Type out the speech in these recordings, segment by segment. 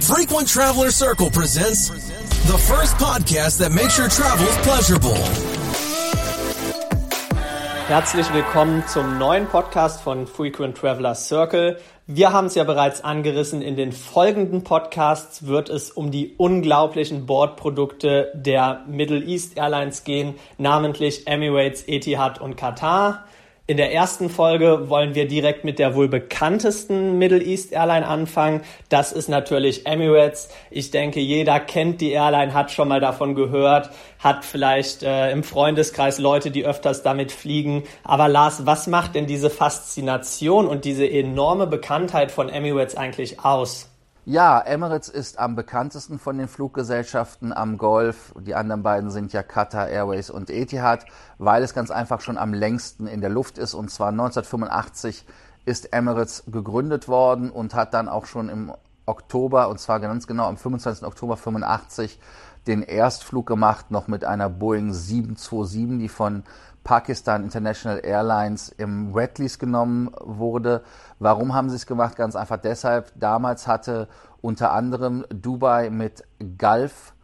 Frequent Traveler Circle presents the first podcast that makes your travels pleasurable. Herzlich willkommen zum neuen Podcast von Frequent Traveler Circle. Wir haben es ja bereits angerissen. In den folgenden Podcasts wird es um die unglaublichen Bordprodukte der Middle East Airlines gehen, namentlich Emirates, Etihad und Qatar. In der ersten Folge wollen wir direkt mit der wohl bekanntesten Middle East Airline anfangen. Das ist natürlich Emirates. Ich denke, jeder kennt die Airline, hat schon mal davon gehört, hat vielleicht äh, im Freundeskreis Leute, die öfters damit fliegen. Aber Lars, was macht denn diese Faszination und diese enorme Bekanntheit von Emirates eigentlich aus? Ja, Emirates ist am bekanntesten von den Fluggesellschaften am Golf. Die anderen beiden sind ja Qatar Airways und Etihad, weil es ganz einfach schon am längsten in der Luft ist. Und zwar 1985 ist Emirates gegründet worden und hat dann auch schon im Oktober, und zwar ganz genau am 25. Oktober 85, den Erstflug gemacht, noch mit einer Boeing 727, die von Pakistan International Airlines im Wet Lease genommen wurde. Warum haben sie es gemacht? Ganz einfach deshalb. Damals hatte unter anderem Dubai mit Gulf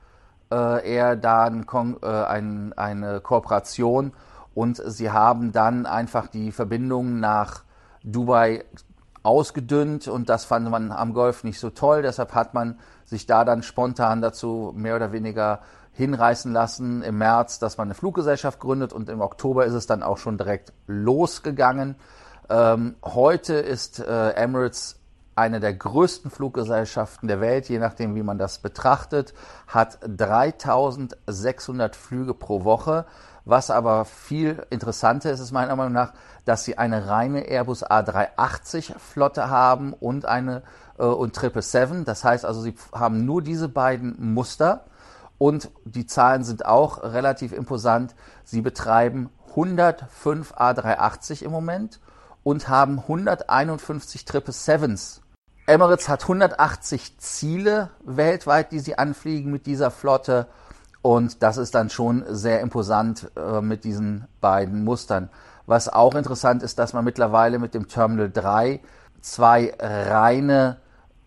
äh, Air da ein, äh, ein, eine Kooperation und sie haben dann einfach die Verbindung nach Dubai ausgedünnt und das fand man am Golf nicht so toll. Deshalb hat man sich da dann spontan dazu mehr oder weniger hinreißen lassen im März, dass man eine Fluggesellschaft gründet und im Oktober ist es dann auch schon direkt losgegangen. Ähm, heute ist äh, Emirates eine der größten Fluggesellschaften der Welt, je nachdem, wie man das betrachtet, hat 3600 Flüge pro Woche. Was aber viel interessanter ist, ist meiner Meinung nach, dass sie eine reine Airbus A380 Flotte haben und eine äh, und 777. Das heißt also, sie haben nur diese beiden Muster und die Zahlen sind auch relativ imposant. Sie betreiben 105 A380 im Moment und haben 151 777s. Emirates hat 180 Ziele weltweit, die sie anfliegen mit dieser Flotte. Und das ist dann schon sehr imposant äh, mit diesen beiden Mustern. Was auch interessant ist, dass man mittlerweile mit dem Terminal 3 zwei reine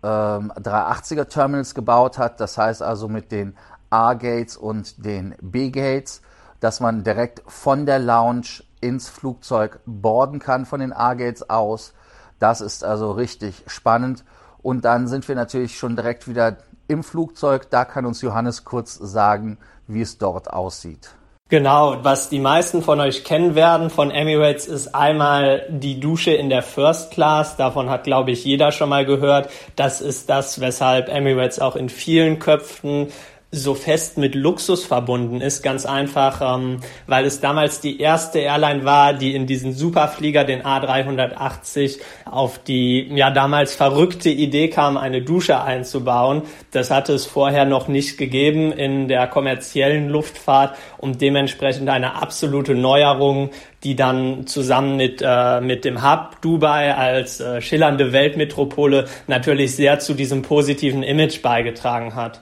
ähm, 380er Terminals gebaut hat. Das heißt also mit den A-Gates und den B-Gates, dass man direkt von der Lounge ins Flugzeug boarden kann von den A-Gates aus. Das ist also richtig spannend. Und dann sind wir natürlich schon direkt wieder im Flugzeug. Da kann uns Johannes kurz sagen, wie es dort aussieht. Genau, was die meisten von euch kennen werden von Emirates ist einmal die Dusche in der First Class. Davon hat, glaube ich, jeder schon mal gehört. Das ist das, weshalb Emirates auch in vielen Köpfen so fest mit Luxus verbunden ist, ganz einfach, ähm, weil es damals die erste Airline war, die in diesen Superflieger, den A380, auf die ja damals verrückte Idee kam, eine Dusche einzubauen. Das hatte es vorher noch nicht gegeben in der kommerziellen Luftfahrt und dementsprechend eine absolute Neuerung, die dann zusammen mit, äh, mit dem Hub Dubai als äh, schillernde Weltmetropole natürlich sehr zu diesem positiven Image beigetragen hat.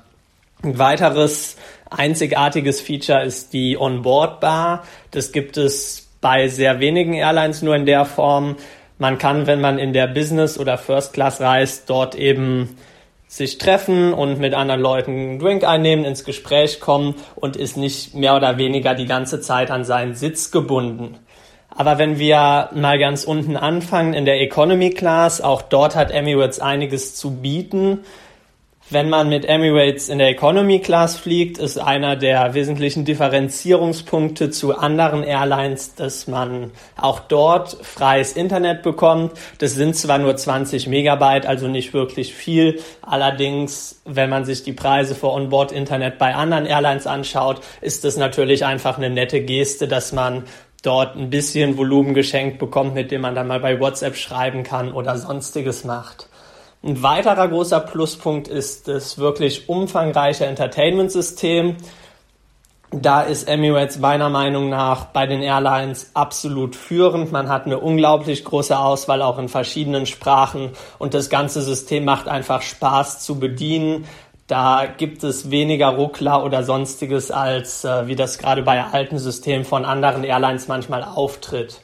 Ein weiteres einzigartiges Feature ist die Onboard-Bar. Das gibt es bei sehr wenigen Airlines nur in der Form. Man kann, wenn man in der Business- oder First Class reist, dort eben sich treffen und mit anderen Leuten einen Drink einnehmen, ins Gespräch kommen und ist nicht mehr oder weniger die ganze Zeit an seinen Sitz gebunden. Aber wenn wir mal ganz unten anfangen in der Economy Class, auch dort hat Emirates einiges zu bieten. Wenn man mit Emirates in der Economy Class fliegt, ist einer der wesentlichen Differenzierungspunkte zu anderen Airlines, dass man auch dort freies Internet bekommt. Das sind zwar nur 20 Megabyte, also nicht wirklich viel. Allerdings, wenn man sich die Preise für Onboard-Internet bei anderen Airlines anschaut, ist das natürlich einfach eine nette Geste, dass man dort ein bisschen Volumen geschenkt bekommt, mit dem man dann mal bei WhatsApp schreiben kann oder sonstiges macht. Ein weiterer großer Pluspunkt ist das wirklich umfangreiche Entertainment-System. Da ist Emirates meiner Meinung nach bei den Airlines absolut führend. Man hat eine unglaublich große Auswahl auch in verschiedenen Sprachen und das ganze System macht einfach Spaß zu bedienen. Da gibt es weniger Ruckler oder sonstiges, als äh, wie das gerade bei alten Systemen von anderen Airlines manchmal auftritt.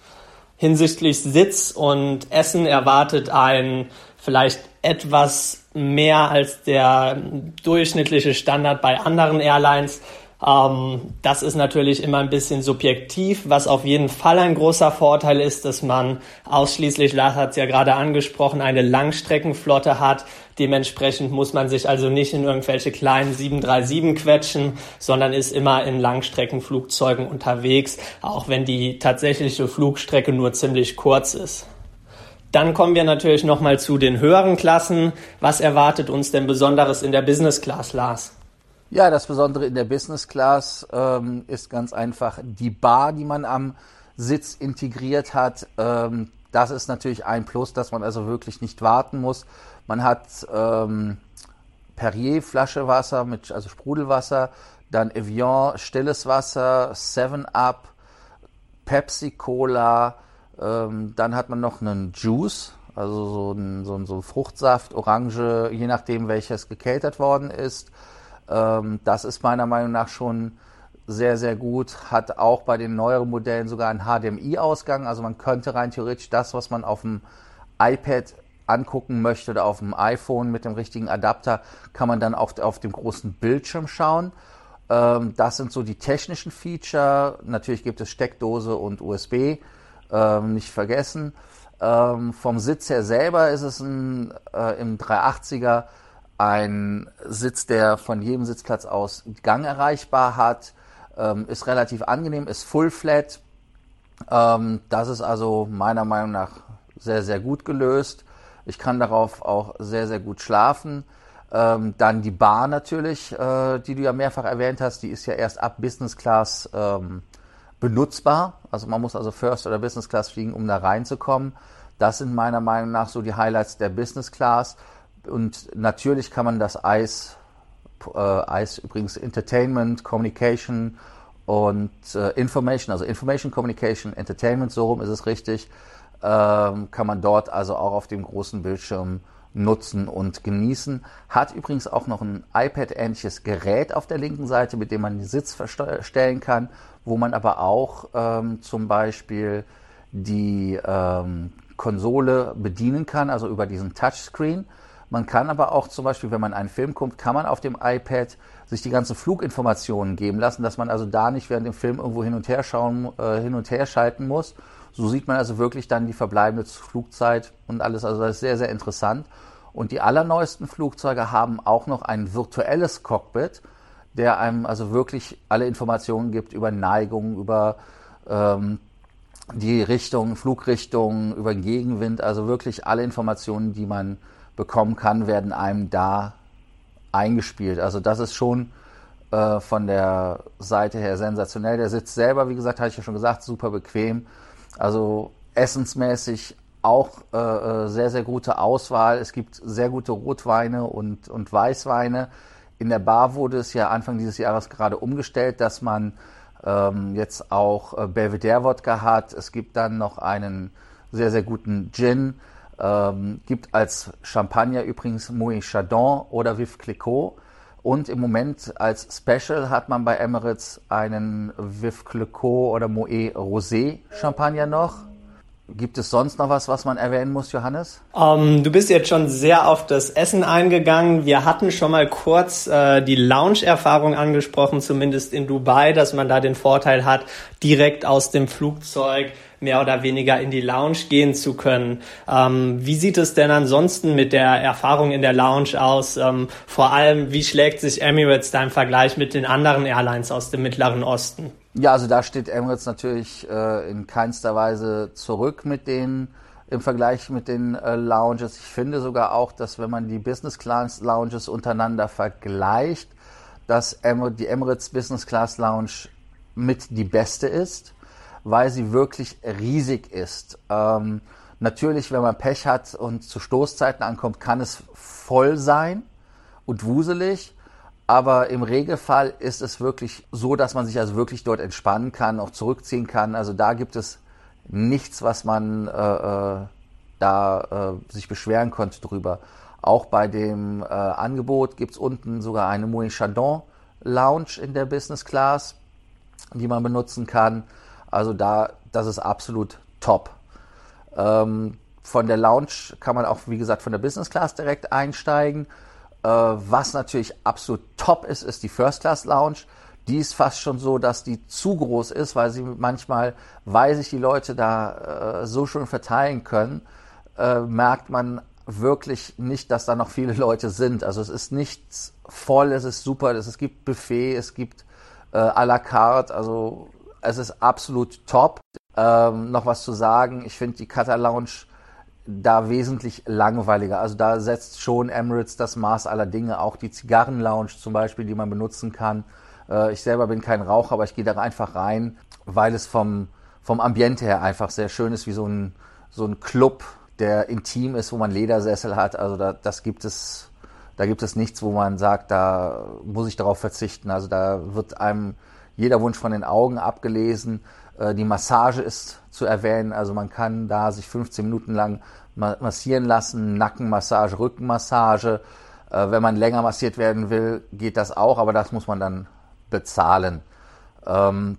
Hinsichtlich Sitz und Essen erwartet ein vielleicht etwas mehr als der durchschnittliche Standard bei anderen Airlines. Ähm, das ist natürlich immer ein bisschen subjektiv. Was auf jeden Fall ein großer Vorteil ist, dass man ausschließlich, Lars hat es ja gerade angesprochen, eine Langstreckenflotte hat. Dementsprechend muss man sich also nicht in irgendwelche kleinen 737 quetschen, sondern ist immer in Langstreckenflugzeugen unterwegs, auch wenn die tatsächliche Flugstrecke nur ziemlich kurz ist. Dann kommen wir natürlich nochmal zu den höheren Klassen. Was erwartet uns denn Besonderes in der Business Class, Lars? Ja, das Besondere in der Business Class ähm, ist ganz einfach die Bar, die man am Sitz integriert hat. Ähm, das ist natürlich ein Plus, dass man also wirklich nicht warten muss. Man hat ähm, Perrier Flasche Wasser mit also Sprudelwasser, dann Evian stilles Wasser, Seven Up, Pepsi Cola, ähm, dann hat man noch einen Juice, also so ein, so ein, so Fruchtsaft, Orange, je nachdem welches gekeltert worden ist. Ähm, das ist meiner Meinung nach schon sehr, sehr gut. Hat auch bei den neueren Modellen sogar einen HDMI-Ausgang. Also man könnte rein theoretisch das, was man auf dem iPad angucken möchte oder auf dem iPhone mit dem richtigen Adapter, kann man dann auf, auf dem großen Bildschirm schauen. Ähm, das sind so die technischen Feature. Natürlich gibt es Steckdose und USB, ähm, nicht vergessen. Ähm, vom Sitz her selber ist es ein, äh, im 380er ein Sitz, der von jedem Sitzplatz aus Gang erreichbar hat, ähm, ist relativ angenehm, ist Full Flat. Ähm, das ist also meiner Meinung nach sehr, sehr gut gelöst. Ich kann darauf auch sehr, sehr gut schlafen. Ähm, dann die Bar natürlich, äh, die du ja mehrfach erwähnt hast, die ist ja erst ab Business Class ähm, benutzbar. Also man muss also First oder Business Class fliegen, um da reinzukommen. Das sind meiner Meinung nach so die Highlights der Business Class. Und natürlich kann man das Eis, äh, Eis übrigens Entertainment, Communication und äh, Information, also Information, Communication, Entertainment, so rum ist es richtig, ähm, kann man dort also auch auf dem großen Bildschirm nutzen und genießen. Hat übrigens auch noch ein iPad-ähnliches Gerät auf der linken Seite, mit dem man den Sitz verstellen kann, wo man aber auch ähm, zum Beispiel die ähm, Konsole bedienen kann, also über diesen Touchscreen. Man kann aber auch zum Beispiel, wenn man einen Film guckt, kann man auf dem iPad sich die ganzen Fluginformationen geben lassen, dass man also da nicht während dem Film irgendwo hin und her schauen, äh, hin und her schalten muss. So sieht man also wirklich dann die verbleibende Flugzeit und alles. Also das ist sehr, sehr interessant. Und die allerneuesten Flugzeuge haben auch noch ein virtuelles Cockpit, der einem also wirklich alle Informationen gibt über Neigung, über ähm, die Richtung, Flugrichtung, über Gegenwind, also wirklich alle Informationen, die man bekommen kann, werden einem da eingespielt. Also das ist schon äh, von der Seite her sensationell. Der Sitz selber, wie gesagt, hatte ich ja schon gesagt, super bequem. Also essensmäßig auch äh, äh, sehr, sehr gute Auswahl. Es gibt sehr gute Rotweine und, und Weißweine. In der Bar wurde es ja Anfang dieses Jahres gerade umgestellt, dass man ähm, jetzt auch äh, Belvedere-Wodka hat. Es gibt dann noch einen sehr, sehr guten Gin. Ähm, gibt als Champagner übrigens Moët Chardon oder Vive Clicquot. Und im Moment als Special hat man bei Emirates einen Vive Clicquot oder Moët Rosé Champagner noch. Gibt es sonst noch was, was man erwähnen muss, Johannes? Um, ähm, du bist jetzt schon sehr auf das Essen eingegangen. Wir hatten schon mal kurz äh, die Lounge-Erfahrung angesprochen, zumindest in Dubai, dass man da den Vorteil hat, direkt aus dem Flugzeug mehr oder weniger in die Lounge gehen zu können. Ähm, wie sieht es denn ansonsten mit der Erfahrung in der Lounge aus? Ähm, vor allem, wie schlägt sich Emirates da im Vergleich mit den anderen Airlines aus dem Mittleren Osten? Ja, also da steht Emirates natürlich äh, in keinster Weise zurück mit den im Vergleich mit den äh, Lounges. Ich finde sogar auch, dass wenn man die Business Class Lounges untereinander vergleicht, dass Emir die Emirates Business Class Lounge mit die beste ist, weil sie wirklich riesig ist. Ähm, natürlich, wenn man Pech hat und zu Stoßzeiten ankommt, kann es voll sein und wuselig. Aber im Regelfall ist es wirklich so, dass man sich also wirklich dort entspannen kann, auch zurückziehen kann. Also da gibt es nichts, was man äh, äh, da äh, sich beschweren konnte drüber. Auch bei dem äh, Angebot gibt es unten sogar eine Moët Chardon Lounge in der Business Class, die man benutzen kann. Also da, das ist absolut top. Ähm, von der Lounge kann man auch, wie gesagt, von der Business Class direkt einsteigen. Äh, was natürlich absolut top ist, ist die First Class Lounge. Die ist fast schon so, dass die zu groß ist, weil sie manchmal, weil sich die Leute da äh, so schön verteilen können, äh, merkt man wirklich nicht, dass da noch viele Leute sind. Also es ist nichts voll, es ist super, es gibt Buffet, es gibt äh, à la carte, also es ist absolut top. Ähm, noch was zu sagen, ich finde die Qatar Lounge da wesentlich langweiliger. Also da setzt schon Emirates das Maß aller Dinge, auch die Zigarren-Lounge zum Beispiel, die man benutzen kann. Äh, ich selber bin kein Raucher, aber ich gehe da einfach rein, weil es vom, vom Ambiente her einfach sehr schön ist, wie so ein, so ein Club, der intim ist, wo man Ledersessel hat. Also da, das gibt es, da gibt es nichts, wo man sagt, da muss ich darauf verzichten. Also da wird einem jeder Wunsch von den Augen abgelesen. Äh, die Massage ist zu erwähnen. Also man kann da sich 15 Minuten lang massieren lassen, Nackenmassage, Rückenmassage. Äh, wenn man länger massiert werden will, geht das auch, aber das muss man dann bezahlen. Ähm,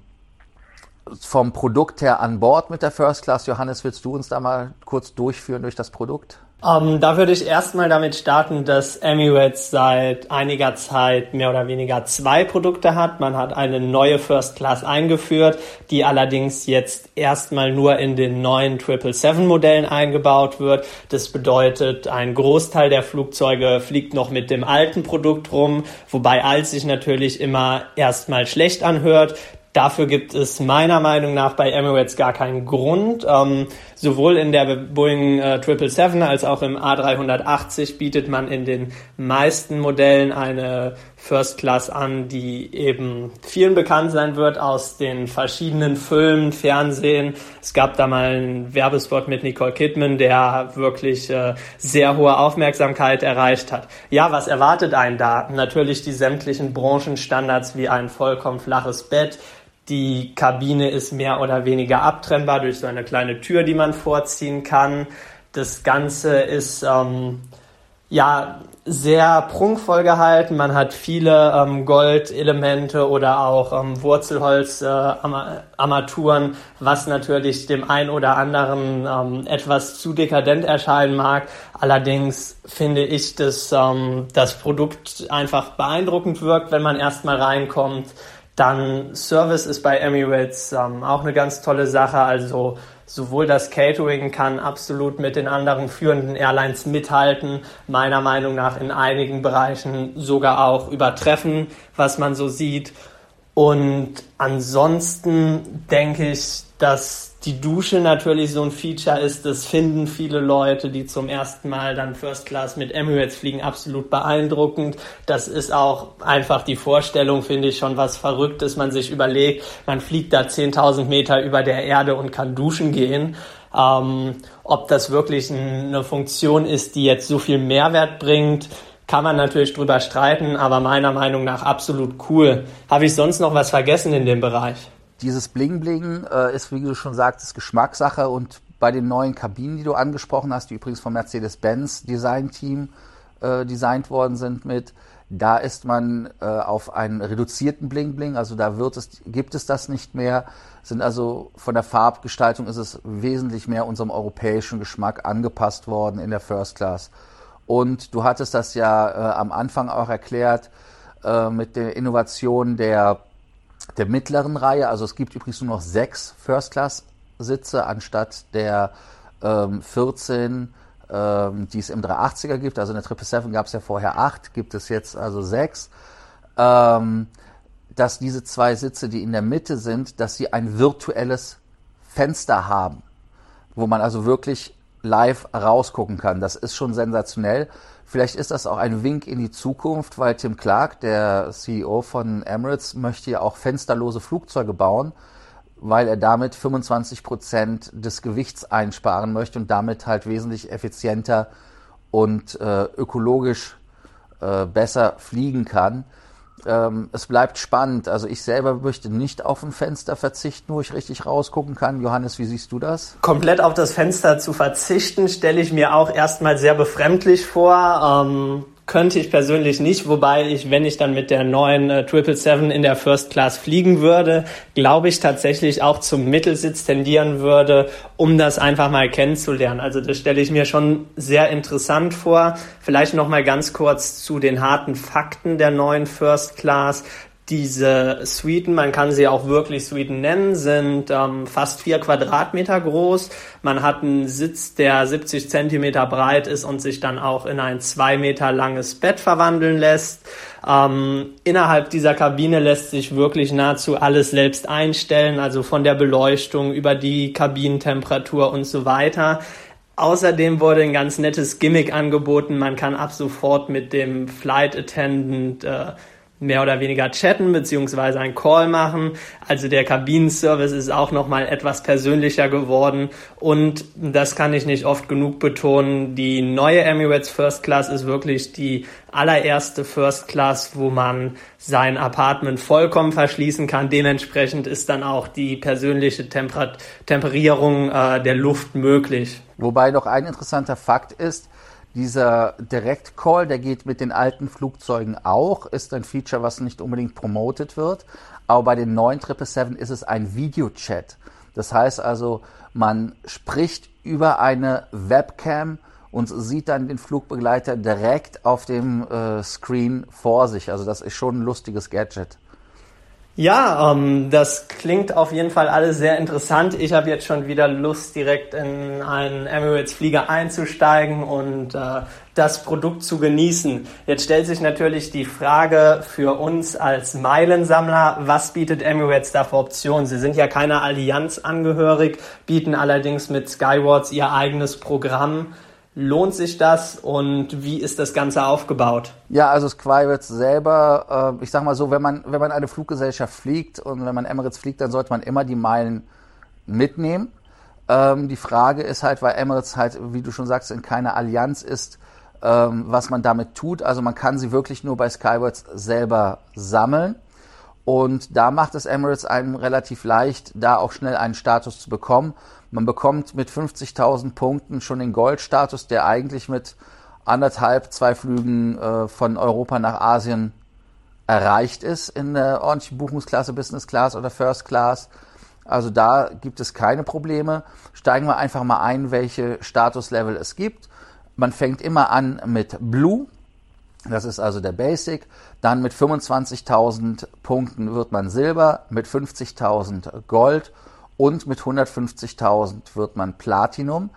vom Produkt her an Bord mit der First Class, Johannes, willst du uns da mal kurz durchführen durch das Produkt? Um, ähm, da würde ich erstmal damit starten, dass Emirates seit einiger Zeit mehr oder weniger zwei Produkte hat. Man hat eine neue First Class eingeführt, die allerdings jetzt erstmal nur in den neuen 777 Modellen eingebaut wird. Das bedeutet, ein Großteil der Flugzeuge fliegt noch mit dem alten Produkt rum, wobei alt sich natürlich immer erstmal schlecht anhört. Dafür gibt es meiner Meinung nach bei Emirates gar keinen Grund. Ähm, sowohl in der Boeing äh, 777 als auch im A380 bietet man in den meisten Modellen eine First Class an, die eben vielen bekannt sein wird aus den verschiedenen Filmen, Fernsehen. Es gab da mal einen Werbespot mit Nicole Kidman, der wirklich äh, sehr hohe Aufmerksamkeit erreicht hat. Ja, was erwartet einen da? Natürlich die sämtlichen Branchenstandards wie ein vollkommen flaches Bett, die Kabine ist mehr oder weniger abtrennbar durch so eine kleine Tür, die man vorziehen kann. Das Ganze ist ähm, ja sehr prunkvoll gehalten. Man hat viele ähm, Goldelemente oder auch ähm, Wurzelholz-Armaturen, äh, was natürlich dem einen oder anderen ähm, etwas zu dekadent erscheinen mag. Allerdings finde ich, dass ähm, das Produkt einfach beeindruckend wirkt, wenn man erstmal reinkommt. Dann Service ist bei Emirates ähm, auch eine ganz tolle Sache. Also sowohl das Catering kann absolut mit den anderen führenden Airlines mithalten, meiner Meinung nach in einigen Bereichen sogar auch übertreffen, was man so sieht. Und ansonsten denke ich, dass die Dusche natürlich so ein Feature ist, das finden viele Leute, die zum ersten Mal dann First Class mit Emirates fliegen, absolut beeindruckend. Das ist auch einfach die Vorstellung, finde ich, schon was Verrücktes. Man sich überlegt, man fliegt da 10.000 Meter über der Erde und kann duschen gehen. Ähm, ob das wirklich eine Funktion ist, die jetzt so viel Mehrwert bringt, kann man natürlich drüber streiten, aber meiner Meinung nach absolut cool. Habe ich sonst noch was vergessen in dem Bereich? Dieses Bling Bling äh, ist, wie du schon sagtest, Geschmackssache. Und bei den neuen Kabinen, die du angesprochen hast, die übrigens vom Mercedes-Benz Design Team äh, designt worden sind mit, da ist man äh, auf einen reduzierten Bling Bling, also da wird es, gibt es das nicht mehr, sind also von der Farbgestaltung ist es wesentlich mehr unserem europäischen Geschmack angepasst worden in der First Class. Und du hattest das ja äh, am Anfang auch erklärt äh, mit der Innovation der der mittleren Reihe. Also es gibt übrigens nur noch sechs First-Class-Sitze anstatt der ähm, 14, ähm, die es im 380er gibt. Also in der 777 gab es ja vorher acht, gibt es jetzt also sechs. Ähm, dass diese zwei Sitze, die in der Mitte sind, dass sie ein virtuelles Fenster haben, wo man also wirklich live rausgucken kann. Das ist schon sensationell. Vielleicht ist das auch ein Wink in die Zukunft, weil Tim Clark, der CEO von Emirates, möchte ja auch fensterlose Flugzeuge bauen, weil er damit 25 Prozent des Gewichts einsparen möchte und damit halt wesentlich effizienter und äh, ökologisch äh, besser fliegen kann ähm, es bleibt spannend. Also ich selber möchte nicht auf ein Fenster verzichten, wo ich richtig rausgucken kann. Johannes, wie siehst du das? Komplett auf das Fenster zu verzichten, stelle ich mir auch erstmal sehr befremdlich vor. Ähm, könnte ich persönlich nicht, wobei ich, wenn ich dann mit der neuen äh, 777 in der First Class fliegen würde, glaube ich tatsächlich auch zum Mittelsitz tendieren würde, um das einfach mal kennenzulernen. Also das stelle ich mir schon sehr interessant vor. Vielleicht noch mal ganz kurz zu den harten Fakten der neuen First Class. Diese Suiten, man kann sie auch wirklich Suiten nennen, sind ähm, fast vier Quadratmeter groß. Man hat einen Sitz, der 70 Zentimeter breit ist und sich dann auch in ein zwei Meter langes Bett verwandeln lässt. Ähm, innerhalb dieser Kabine lässt sich wirklich nahezu alles selbst einstellen, also von der Beleuchtung über die Kabinentemperatur und so weiter. Außerdem wurde ein ganz nettes Gimmick angeboten. Man kann ab sofort mit dem Flight Attendant äh, mehr oder weniger chatten beziehungsweise einen Call machen. Also der Kabinenservice ist auch nochmal etwas persönlicher geworden und das kann ich nicht oft genug betonen. Die neue Emirates First Class ist wirklich die allererste First Class, wo man sein Apartment vollkommen verschließen kann. Dementsprechend ist dann auch die persönliche Temper Temperierung äh, der Luft möglich. Wobei noch ein interessanter Fakt ist, dieser Direct Call, der geht mit den alten Flugzeugen auch, ist ein Feature, was nicht unbedingt promotet wird. Aber bei den neuen 777 ist es ein Videochat. Das heißt also, man spricht über eine Webcam und sieht dann den Flugbegleiter direkt auf dem äh, Screen vor sich. Also das ist schon ein lustiges Gadget. Ja, ähm, das klingt auf jeden Fall alles sehr interessant. Ich habe jetzt schon wieder Lust, direkt in einen Emirates-Flieger einzusteigen und äh, das Produkt zu genießen. Jetzt stellt sich natürlich die Frage für uns als Meilensammler, was bietet Emirates da für Optionen? Sie sind ja keiner Allianz angehörig, bieten allerdings mit Skywards ihr eigenes Programm. Lohnt sich das und wie ist das Ganze aufgebaut? Ja, also Squirets selber, äh, ich sag mal so, wenn man, wenn man eine Fluggesellschaft fliegt und wenn man Emirates fliegt, dann sollte man immer die Meilen mitnehmen. Ähm, die Frage ist halt, weil Emirates halt, wie du schon sagst, in keiner Allianz ist, ähm, was man damit tut. Also man kann sie wirklich nur bei Skywards selber sammeln. Und da macht es Emirates einem relativ leicht, da auch schnell einen Status zu bekommen. Man bekommt mit 50.000 Punkten schon den Goldstatus, der eigentlich mit anderthalb, zwei Flügen äh, von Europa nach Asien erreicht ist in der ordentlichen Buchungsklasse, Business Class oder First Class. Also da gibt es keine Probleme. Steigen wir einfach mal ein, welche Statuslevel es gibt. Man fängt immer an mit Blue. Das ist also der Basic. Dann mit 25.000 Punkten wird man Silber, mit 50.000 Gold und mit 150.000 wird man Platinum.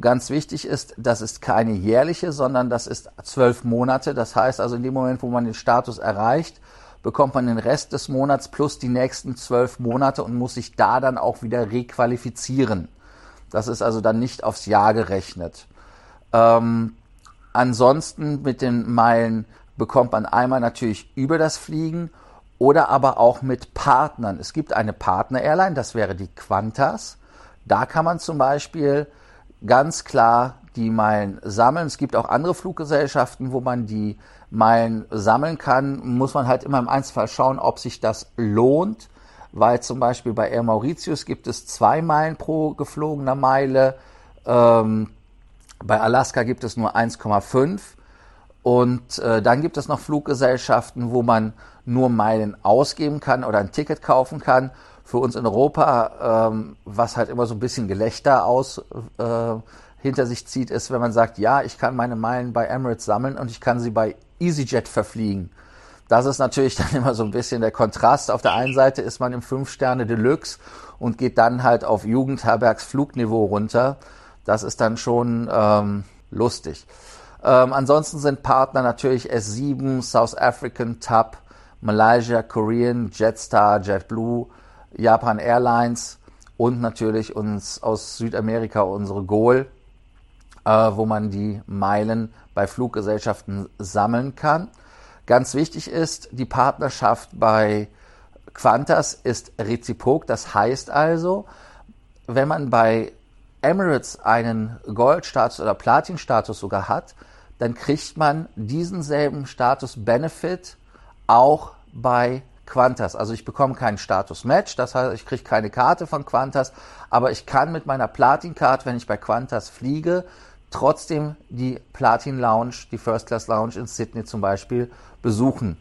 Ganz wichtig ist, das ist keine jährliche, sondern das ist zwölf Monate. Das heißt also in dem Moment, wo man den Status erreicht, bekommt man den Rest des Monats plus die nächsten zwölf Monate und muss sich da dann auch wieder requalifizieren. Das ist also dann nicht aufs Jahr gerechnet. Ähm, ansonsten mit den Meilen bekommt man einmal natürlich über das Fliegen oder aber auch mit Partnern. Es gibt eine Partner-Airline, das wäre die Qantas. Da kann man zum Beispiel ganz klar die Meilen sammeln. Es gibt auch andere Fluggesellschaften, wo man die Meilen sammeln kann. Muss man halt immer im Einzelfall schauen, ob sich das lohnt, weil zum Beispiel bei Air Mauritius gibt es zwei Meilen pro geflogener Meile. Ähm, bei Alaska gibt es nur 1,5. Und äh, dann gibt es noch Fluggesellschaften, wo man nur Meilen ausgeben kann oder ein Ticket kaufen kann. Für uns in Europa, ähm, was halt immer so ein bisschen Gelächter aus äh, hinter sich zieht, ist, wenn man sagt, ja, ich kann meine Meilen bei Emirates sammeln und ich kann sie bei EasyJet verfliegen. Das ist natürlich dann immer so ein bisschen der Kontrast. Auf der einen Seite ist man im Fünf-Sterne Deluxe und geht dann halt auf Jugendherbergsflugniveau runter. Das ist dann schon ähm, lustig. Ähm, ansonsten sind Partner natürlich S7, South African, TAP, Malaysia, Korean, Jetstar, JetBlue, Japan Airlines und natürlich uns aus Südamerika unsere Goal, äh, wo man die Meilen bei Fluggesellschaften sammeln kann. Ganz wichtig ist, die Partnerschaft bei Qantas ist reziprok. Das heißt also, wenn man bei Emirates einen Goldstatus oder Platinstatus sogar hat, dann kriegt man diesen selben Status Benefit auch bei Qantas. Also ich bekomme keinen Status Match, das heißt, ich kriege keine Karte von Qantas, aber ich kann mit meiner Platin-Card, wenn ich bei Qantas fliege, trotzdem die Platin Lounge, die First Class Lounge in Sydney zum Beispiel besuchen.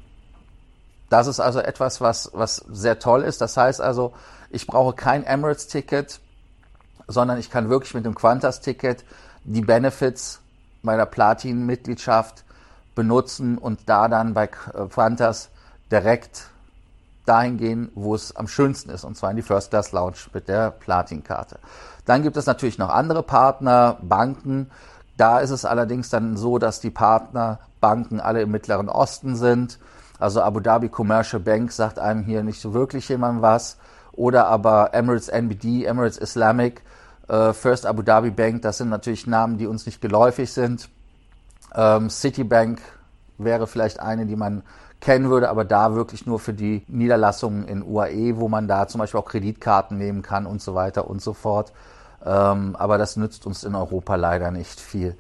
Das ist also etwas, was, was sehr toll ist. Das heißt also, ich brauche kein Emirates-Ticket, sondern ich kann wirklich mit dem Qantas-Ticket die Benefits meiner Platin-Mitgliedschaft benutzen und da dann bei Qantas direkt dahin gehen, wo es am schönsten ist, und zwar in die First Class Lounge mit der Platin-Karte. Dann gibt es natürlich noch andere Partner, Banken. Da ist es allerdings dann so, dass die Partnerbanken alle im Mittleren Osten sind. Also Abu Dhabi Commercial Bank sagt einem hier nicht so wirklich jemand was. Oder aber Emirates NBD, Emirates Islamic, äh, First Abu Dhabi Bank, das sind natürlich Namen, die uns nicht geläufig sind. Ähm, Citibank wäre vielleicht eine, die man kennen würde, aber da wirklich nur für die Niederlassungen in UAE, wo man da zum Beispiel auch Kreditkarten nehmen kann und so weiter und so fort. Ähm, aber das nützt uns in Europa leider nicht viel.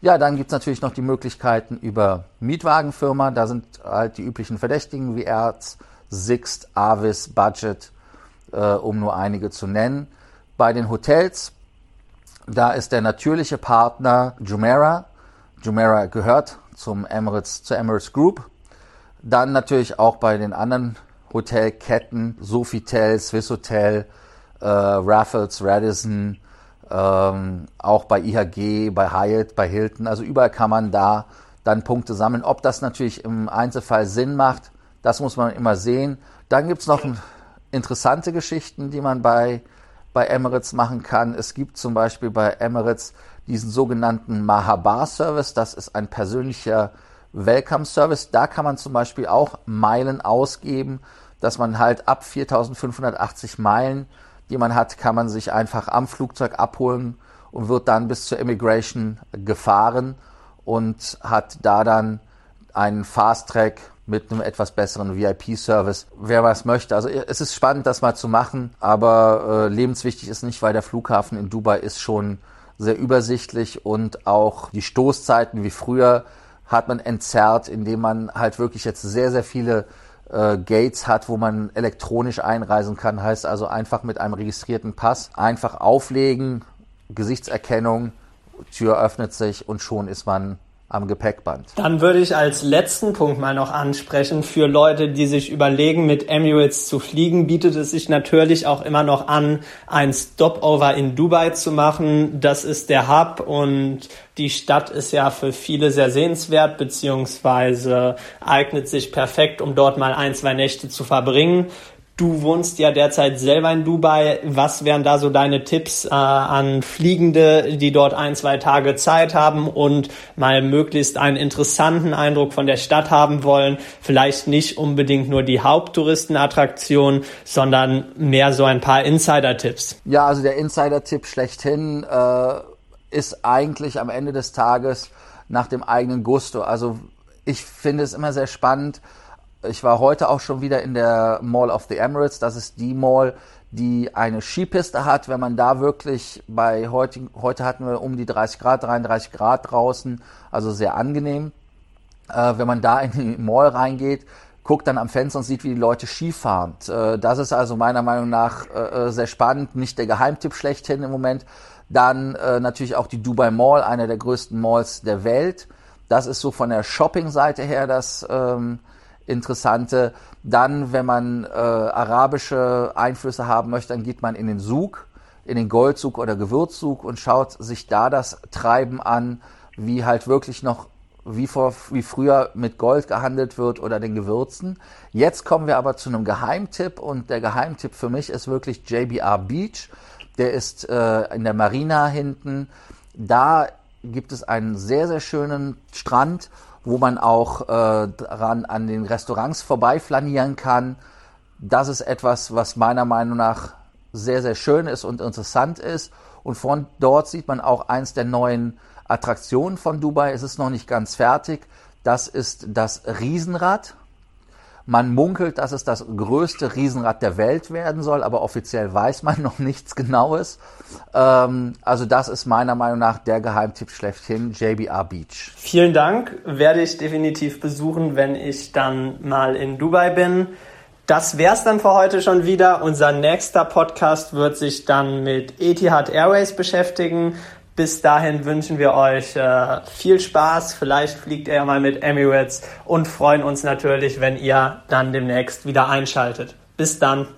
Ja, dann gibt es natürlich noch die Möglichkeiten über Mietwagenfirma. Da sind halt die üblichen Verdächtigen wie Erz, Sixt, Avis, Budget, äh, um nur einige zu nennen. Bei den Hotels, da ist der natürliche Partner Jumeirah. Jumeirah gehört zum Emirates, zur Emirates Group. Dann natürlich auch bei den anderen Hotelketten, Sofitel, Swisshotel, äh, Raffles, Radisson, ähm, auch bei IHG, bei Hyatt, bei Hilton. Also überall kann man da dann Punkte sammeln. Ob das natürlich im Einzelfall Sinn macht, das muss man immer sehen. Dann gibt es noch interessante Geschichten, die man bei, bei Emirates machen kann. Es gibt zum Beispiel bei Emirates diesen sogenannten Mahabar-Service. Das ist ein persönlicher Welcome Service. Da kann man zum Beispiel auch Meilen ausgeben, dass man halt ab 4580 Meilen, die man hat, kann man sich einfach am Flugzeug abholen und wird dann bis zur Immigration gefahren und hat da dann einen Fast Track mit einem etwas besseren VIP-Service, wer was möchte. Also es ist spannend, das mal zu machen, aber äh, lebenswichtig ist nicht, weil der Flughafen in Dubai ist schon sehr übersichtlich und auch die Stoßzeiten wie früher hat man entzerrt, indem man halt wirklich jetzt sehr, sehr viele äh, Gates hat, wo man elektronisch einreisen kann. Heißt also einfach mit einem registrierten Pass einfach auflegen, Gesichtserkennung, Tür öffnet sich und schon ist man am Gepäckband. Dann würde ich als letzten Punkt mal noch ansprechen, für Leute, die sich überlegen, mit Emirates zu fliegen, bietet es sich natürlich auch immer noch an, ein Stopover in Dubai zu machen. Das ist der Hub und die Stadt ist ja für viele sehr sehenswert, beziehungsweise eignet sich perfekt, um dort mal ein, zwei Nächte zu verbringen. Du wohnst ja derzeit selber in Dubai. Was wären da so deine Tipps äh, an Fliegende, die dort ein, zwei Tage Zeit haben und mal möglichst einen interessanten Eindruck von der Stadt haben wollen? Vielleicht nicht unbedingt nur die Haupttouristenattraktion, sondern mehr so ein paar Insider-Tipps. Ja, also der Insider-Tipp schlechthin äh, ist eigentlich am Ende des Tages nach dem eigenen Gusto. Also ich finde es immer sehr spannend, ich war heute auch schon wieder in der Mall of the Emirates. Das ist die Mall, die eine Skipiste hat. Wenn man da wirklich bei heute, heute hatten wir um die 30 Grad, 33 Grad draußen, also sehr angenehm. Äh, wenn man da in die Mall reingeht, guckt dann am Fenster und sieht, wie die Leute Skifahren. Äh, das ist also meiner Meinung nach äh, sehr spannend. Nicht der Geheimtipp schlechthin im Moment. Dann äh, natürlich auch die Dubai Mall, einer der größten Malls der Welt. Das ist so von der Shopping-Seite her das ähm, interessante. Dann, wenn man äh, arabische Einflüsse haben möchte, dann geht man in den Sug, in den Goldzug oder Gewürzzug und schaut sich da das Treiben an, wie halt wirklich noch wie, vor, wie früher mit Gold gehandelt wird oder den Gewürzen. Jetzt kommen wir aber zu einem Geheimtipp und der Geheimtipp für mich ist wirklich JBR Beach. Der ist äh, in der Marina hinten. Da gibt es einen sehr, sehr schönen Strand wo man auch äh, dran an den Restaurants vorbeiflanieren kann. Das ist etwas, was meiner Meinung nach sehr, sehr schön ist und interessant ist. Und von dort sieht man auch eins der neuen Attraktionen von Dubai. Es ist noch nicht ganz fertig. Das ist das Riesenrad. Man munkelt, dass es das größte Riesenrad der Welt werden soll, aber offiziell weiß man noch nichts Genaues. Ähm, also das ist meiner Meinung nach der Geheimtipp schlechthin, JBR Beach. Vielen Dank, werde ich definitiv besuchen, wenn ich dann mal in Dubai bin. Das wär's dann für heute schon wieder. Unser nächster Podcast wird sich dann mit Etihad Airways beschäftigen. Bis dahin wünschen wir euch äh, viel Spaß. Vielleicht fliegt ihr mal mit Emirates und freuen uns natürlich, wenn ihr dann demnächst wieder einschaltet. Bis dann.